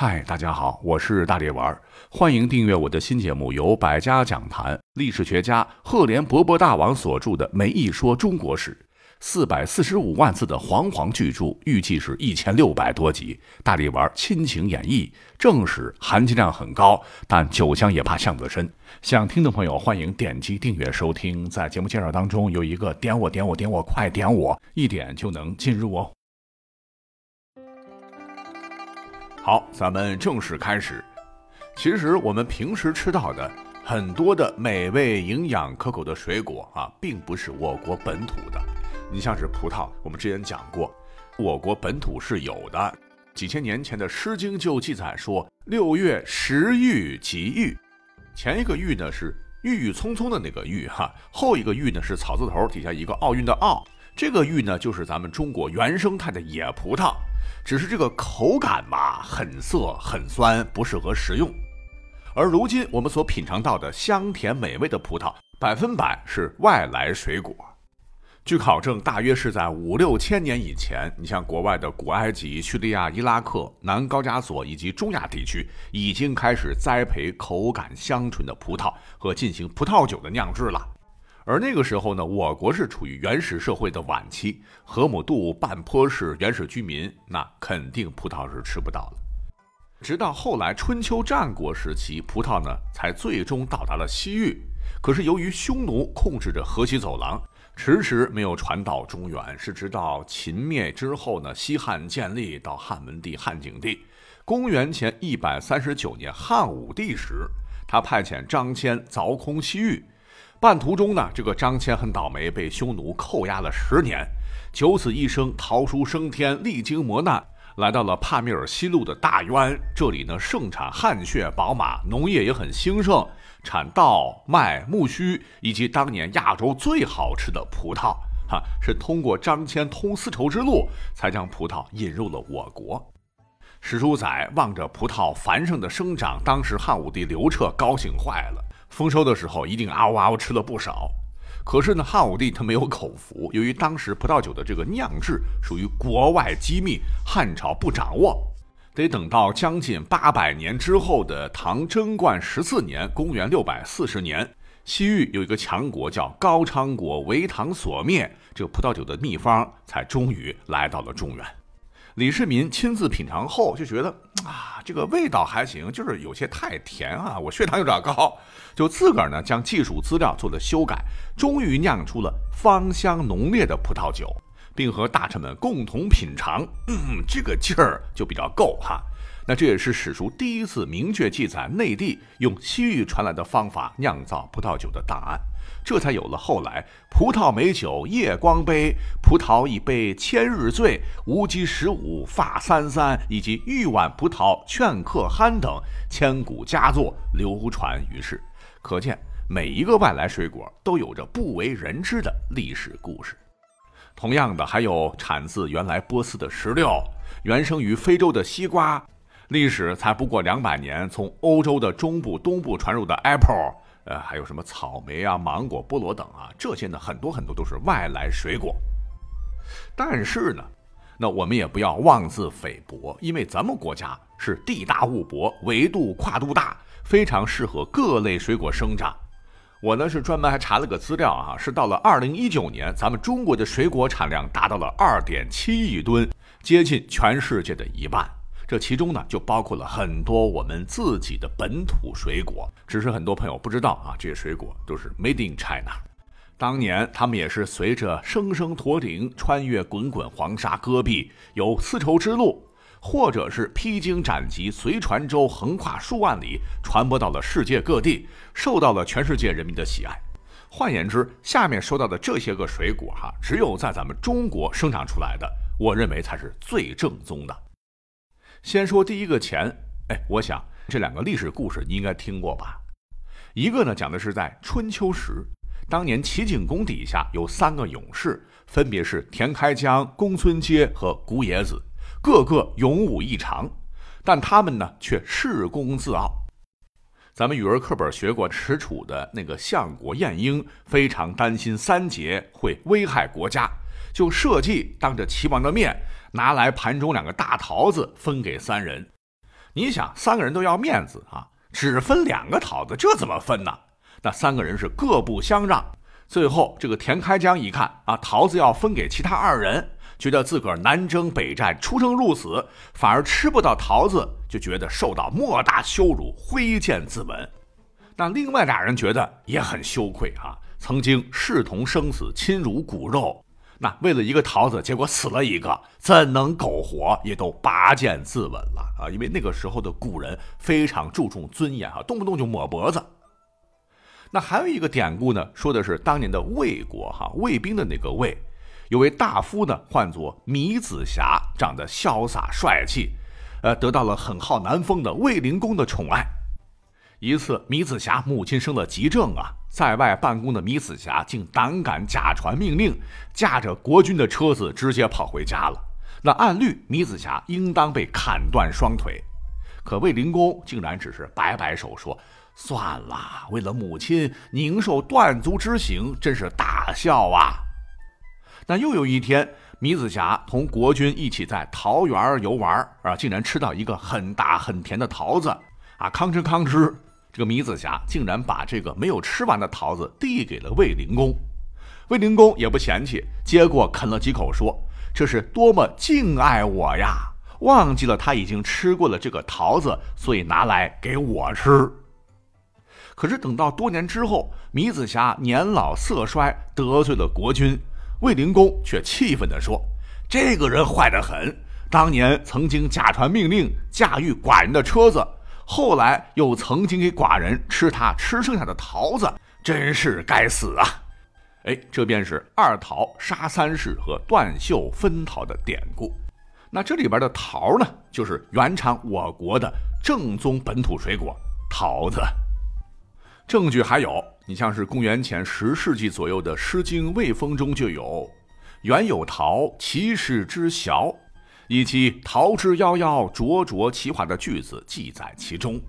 嗨，大家好，我是大力丸，欢迎订阅我的新节目，由百家讲坛历史学家赫连勃勃大王所著的《梅一说中国史》，四百四十五万字的煌煌巨著，预计是一千六百多集。大力丸亲情演绎，正史含金量很高，但酒香也怕巷子深。想听的朋友欢迎点击订阅收听。在节目介绍当中有一个点我点我点我，快点我，一点就能进入哦。好，咱们正式开始。其实我们平时吃到的很多的美味、营养可口的水果啊，并不是我国本土的。你像是葡萄，我们之前讲过，我国本土是有的。几千年前的《诗经》就记载说：“六月食玉即玉。”前一个“玉”呢是郁郁葱葱的那个“郁”哈，后一个“玉”呢是草字头底下一个奥运的“奥”。这个“玉”呢就是咱们中国原生态的野葡萄。只是这个口感吧，很涩很酸，不适合食用。而如今我们所品尝到的香甜美味的葡萄，百分百是外来水果。据考证，大约是在五六千年以前，你像国外的古埃及、叙利亚、伊拉克、南高加索以及中亚地区，已经开始栽培口感香醇的葡萄和进行葡萄酒的酿制了。而那个时候呢，我国是处于原始社会的晚期，河姆渡半坡是原始居民，那肯定葡萄是吃不到了。直到后来春秋战国时期，葡萄呢才最终到达了西域。可是由于匈奴控制着河西走廊，迟迟没有传到中原。是直到秦灭之后呢，西汉建立到汉文帝、汉景帝，公元前一百三十九年汉武帝时，他派遣张骞凿空西域。半途中呢，这个张骞很倒霉，被匈奴扣押了十年，九死一生，逃出升天，历经磨难，来到了帕米尔西路的大渊。这里呢，盛产汗血宝马，农业也很兴盛，产稻、麦、苜蓿，以及当年亚洲最好吃的葡萄。哈，是通过张骞通丝绸之路，才将葡萄引入了我国。史书载，望着葡萄繁盛的生长，当时汉武帝刘彻高兴坏了。丰收的时候，一定嗷嗷吃了不少。可是呢，汉武帝他没有口福，由于当时葡萄酒的这个酿制属于国外机密，汉朝不掌握，得等到将近八百年之后的唐贞观十四年（公元六百四十年），西域有一个强国叫高昌国，为唐所灭，这个葡萄酒的秘方才终于来到了中原。李世民亲自品尝后就觉得啊，这个味道还行，就是有些太甜啊，我血糖有点高，就自个儿呢将技术资料做了修改，终于酿出了芳香浓烈的葡萄酒，并和大臣们共同品尝，嗯，这个劲儿就比较够哈。那这也是史书第一次明确记载内地用西域传来的方法酿造葡萄酒的档案。这才有了后来“葡萄美酒夜光杯”“葡萄一杯千日醉”“无极十五发三三”以及“玉碗葡萄劝客酣”等千古佳作流传于世。可见，每一个外来水果都有着不为人知的历史故事。同样的，还有产自原来波斯的石榴，原生于非洲的西瓜，历史才不过两百年，从欧洲的中部、东部传入的 apple。呃，还有什么草莓啊、芒果、菠萝等啊，这些呢，很多很多都是外来水果。但是呢，那我们也不要妄自菲薄，因为咱们国家是地大物博，维度跨度大，非常适合各类水果生长。我呢是专门还查了个资料啊，是到了二零一九年，咱们中国的水果产量达到了二点七亿吨，接近全世界的一半。这其中呢，就包括了很多我们自己的本土水果，只是很多朋友不知道啊，这些水果都是 Made in China。当年他们也是随着生生驼铃穿越滚滚黄沙戈壁，有丝绸之路，或者是披荆斩棘随船舟横跨数万里，传播到了世界各地，受到了全世界人民的喜爱。换言之，下面说到的这些个水果哈，只有在咱们中国生长出来的，我认为才是最正宗的。先说第一个钱，哎，我想这两个历史故事你应该听过吧？一个呢讲的是在春秋时，当年齐景公底下有三个勇士，分别是田开疆、公孙接和古冶子，个个勇武异常，但他们呢却恃功自傲。咱们语文课本学过迟楚的那个相国晏婴，非常担心三杰会危害国家，就设计当着齐王的面。拿来盘中两个大桃子分给三人，你想，三个人都要面子啊，只分两个桃子，这怎么分呢？那三个人是各不相让。最后，这个田开疆一看啊，桃子要分给其他二人，觉得自个儿南征北战，出生入死，反而吃不到桃子，就觉得受到莫大羞辱，挥剑自刎。那另外俩人觉得也很羞愧啊，曾经视同生死，亲如骨肉。那为了一个桃子，结果死了一个，怎能苟活？也都拔剑自刎了啊！因为那个时候的古人非常注重尊严啊，动不动就抹脖子。那还有一个典故呢，说的是当年的魏国哈，魏兵的那个魏，有位大夫呢，唤作米子瑕，长得潇洒帅气，呃，得到了很好南风的魏灵公的宠爱。一次，米子瑕母亲生了急症啊，在外办公的米子瑕竟胆敢假传命令，驾着国君的车子直接跑回家了。那按律，米子瑕应当被砍断双腿，可卫灵公竟然只是摆摆手说：“算了，为了母亲宁受断足之刑，真是大笑啊！”那又有一天，米子瑕同国君一起在桃园游玩啊，竟然吃到一个很大很甜的桃子啊，吭哧吭哧。这个米子瑕竟然把这个没有吃完的桃子递给了卫灵公，卫灵公也不嫌弃，接过啃了几口，说：“这是多么敬爱我呀！忘记了他已经吃过了这个桃子，所以拿来给我吃。”可是等到多年之后，米子瑕年老色衰，得罪了国君，卫灵公却气愤地说：“这个人坏得很，当年曾经假传命令，驾驭寡人的车子。”后来又曾经给寡人吃他吃剩下的桃子，真是该死啊！哎，这便是二桃杀三士和断袖分桃的典故。那这里边的桃呢，就是原产我国的正宗本土水果桃子。证据还有，你像是公元前十世纪左右的《诗经·卫风》中就有“原有桃，其实之小”。以及“桃之夭夭，灼灼其华”的句子记载其中。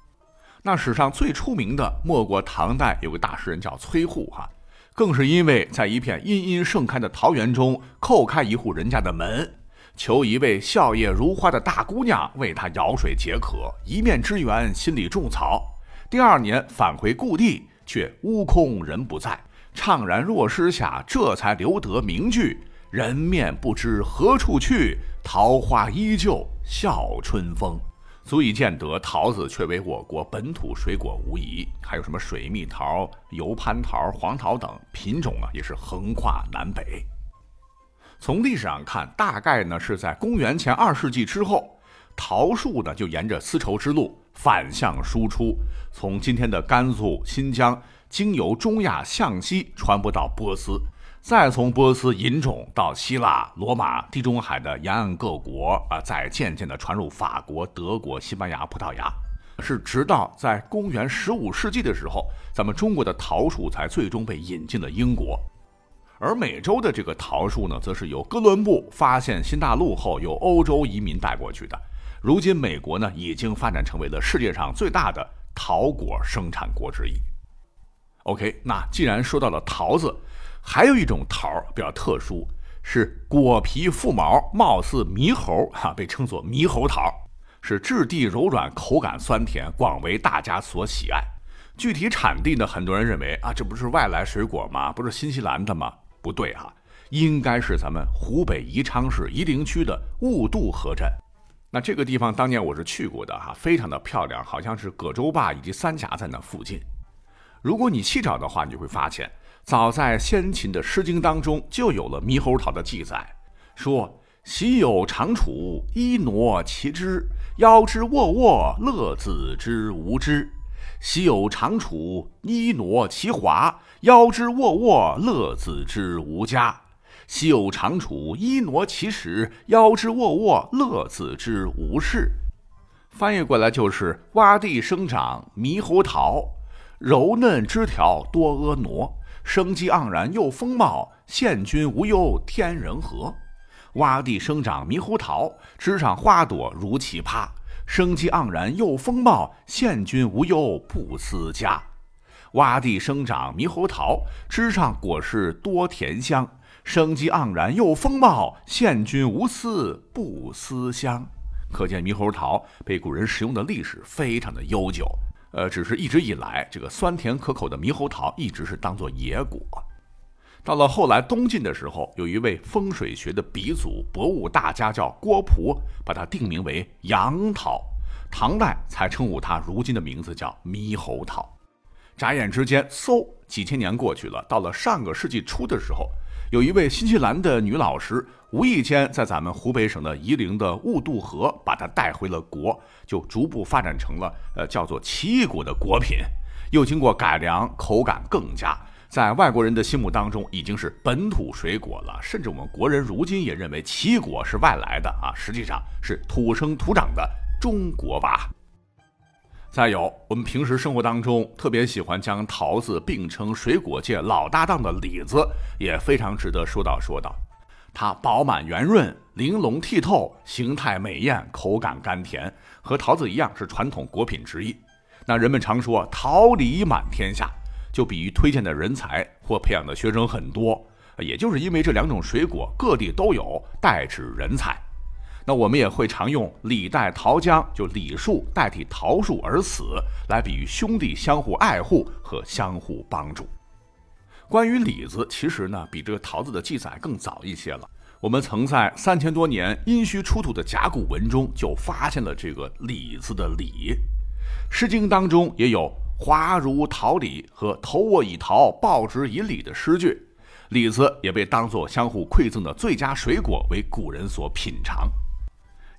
那史上最出名的，莫过唐代有个大诗人叫崔护哈，更是因为在一片殷殷盛开的桃园中叩开一户人家的门，求一位笑靥如花的大姑娘为他舀水解渴，一面之缘，心里种草。第二年返回故地，却屋空人不在，怅然若失下，这才留得名句：“人面不知何处去。”桃花依旧笑春风，足以见得桃子却为我国本土水果无疑。还有什么水蜜桃、油蟠桃、黄桃等品种啊，也是横跨南北。从历史上看，大概呢是在公元前二世纪之后，桃树呢就沿着丝绸之路反向输出，从今天的甘肃、新疆，经由中亚向西传播到波斯。再从波斯引种到希腊、罗马、地中海的沿岸各国啊，再渐渐地传入法国、德国、西班牙、葡萄牙，是直到在公元十五世纪的时候，咱们中国的桃树才最终被引进了英国。而美洲的这个桃树呢，则是由哥伦布发现新大陆后，由欧洲移民带过去的。如今，美国呢已经发展成为了世界上最大的桃果生产国之一。OK，那既然说到了桃子。还有一种桃比较特殊，是果皮覆毛，貌似猕猴，哈，被称作猕猴桃，是质地柔软，口感酸甜，广为大家所喜爱。具体产地呢，很多人认为啊，这不是外来水果吗？不是新西兰的吗？不对哈，应该是咱们湖北宜昌市夷陵区的雾渡河镇。那这个地方当年我是去过的哈，非常的漂亮，好像是葛洲坝以及三峡在那附近。如果你细找的话，你就会发现。早在先秦的《诗经》当中就有了猕猴桃的记载，说：“昔有长处，一挪其枝，邀之沃沃，乐子之无之；昔有长处，一挪其华，邀之沃沃，乐子之无佳；昔有长处，一挪其实，邀之沃沃，乐子之无事。”翻译过来就是：“洼地生长猕猴桃，柔嫩枝条多婀娜。”生机盎然又丰茂，献君无忧天人和。洼地生长猕猴桃，枝上花朵如奇葩。生机盎然又丰茂，献君无忧不思家。洼地生长猕猴桃，枝上果实多甜香。生机盎然又丰茂，献君无私不思乡。可见猕猴桃被古人食用的历史非常的悠久。呃，只是一直以来，这个酸甜可口的猕猴桃一直是当做野果。到了后来东晋的时候，有一位风水学的鼻祖、博物大家叫郭璞，把它定名为杨桃。唐代才称呼它如今的名字叫猕猴桃。眨眼之间，嗖，几千年过去了。到了上个世纪初的时候，有一位新西兰的女老师，无意间在咱们湖北省的夷陵的雾渡河把它带回了国，就逐步发展成了呃叫做奇异果的果品。又经过改良，口感更佳。在外国人的心目当中，已经是本土水果了。甚至我们国人如今也认为奇异果是外来的啊，实际上是土生土长的中国娃。再有，我们平时生活当中特别喜欢将桃子并称水果界老搭档的李子，也非常值得说道说道。它饱满圆润、玲珑剔透，形态美艳，口感甘甜，和桃子一样是传统果品之一。那人们常说桃李满天下。就比喻推荐的人才或培养的学生很多，也就是因为这两种水果各地都有，代指人才。那我们也会常用“李代桃僵”，就李树代替桃树而死，来比喻兄弟相互爱护和相互帮助。关于李子，其实呢比这个桃子的记载更早一些了。我们曾在三千多年殷墟出土的甲骨文中就发现了这个“李”字的“李”，《诗经》当中也有。华如桃李和投我以桃，报之以李的诗句，李子也被当作相互馈赠的最佳水果，为古人所品尝。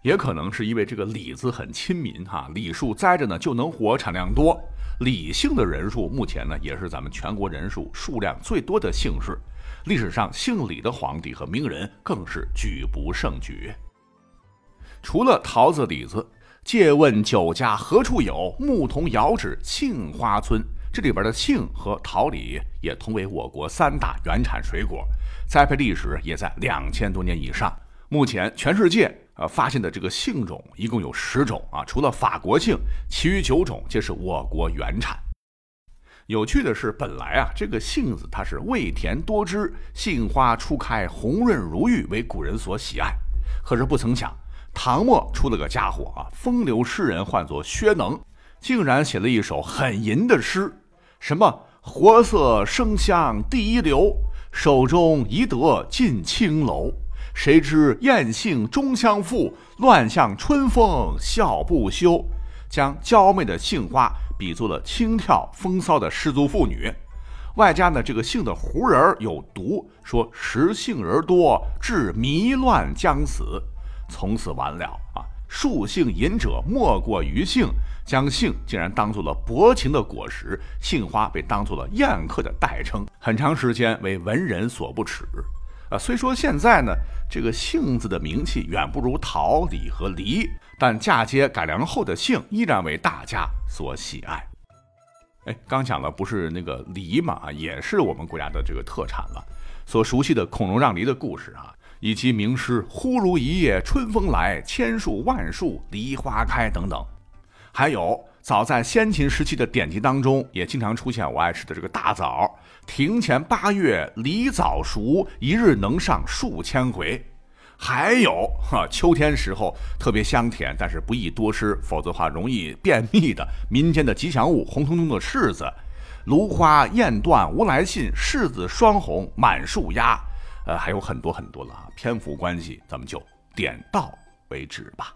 也可能是因为这个李子很亲民哈，李树栽着呢就能活，产量多。李姓的人数目前呢也是咱们全国人数数量最多的姓氏，历史上姓李的皇帝和名人更是举不胜举。除了桃子、李子。借问酒家何处有？牧童遥指杏花村。这里边的杏和桃李也同为我国三大原产水果，栽培历史也在两千多年以上。目前全世界呃发现的这个杏种一共有十种啊，除了法国杏，其余九种皆是我国原产。有趣的是，本来啊这个杏子它是味甜多汁，杏花初开红润如玉，为古人所喜爱。可是不曾想。唐末出了个家伙啊，风流诗人唤作薛能，竟然写了一首很淫的诗，什么活色生香第一流，手中宜得尽青楼。谁知艳杏终相负，乱向春风笑不休。将娇媚的杏花比作了轻佻风骚的失足妇女，外加呢这个杏的核仁有毒，说食杏仁多致迷乱将死。从此完了啊！树性淫者莫过于杏，将杏竟然当做了薄情的果实，杏花被当做了宴客的代称，很长时间为文人所不齿。啊，虽说现在呢，这个杏子的名气远不如桃、李和梨，但嫁接改良后的杏依然为大家所喜爱。哎，刚讲了不是那个梨嘛，也是我们国家的这个特产了。所熟悉的孔融让梨的故事啊。以及名诗“忽如一夜春风来，千树万树梨花开”等等，还有早在先秦时期的典籍当中，也经常出现我爱吃的这个大枣。庭前八月梨枣熟，一日能上数千回。还有哈，秋天时候特别香甜，但是不宜多吃，否则的话容易便秘的民间的吉祥物——红彤彤的柿子。芦花燕断无来信，柿子双红满树压。呃，还有很多很多了啊，篇幅关系，咱们就点到为止吧。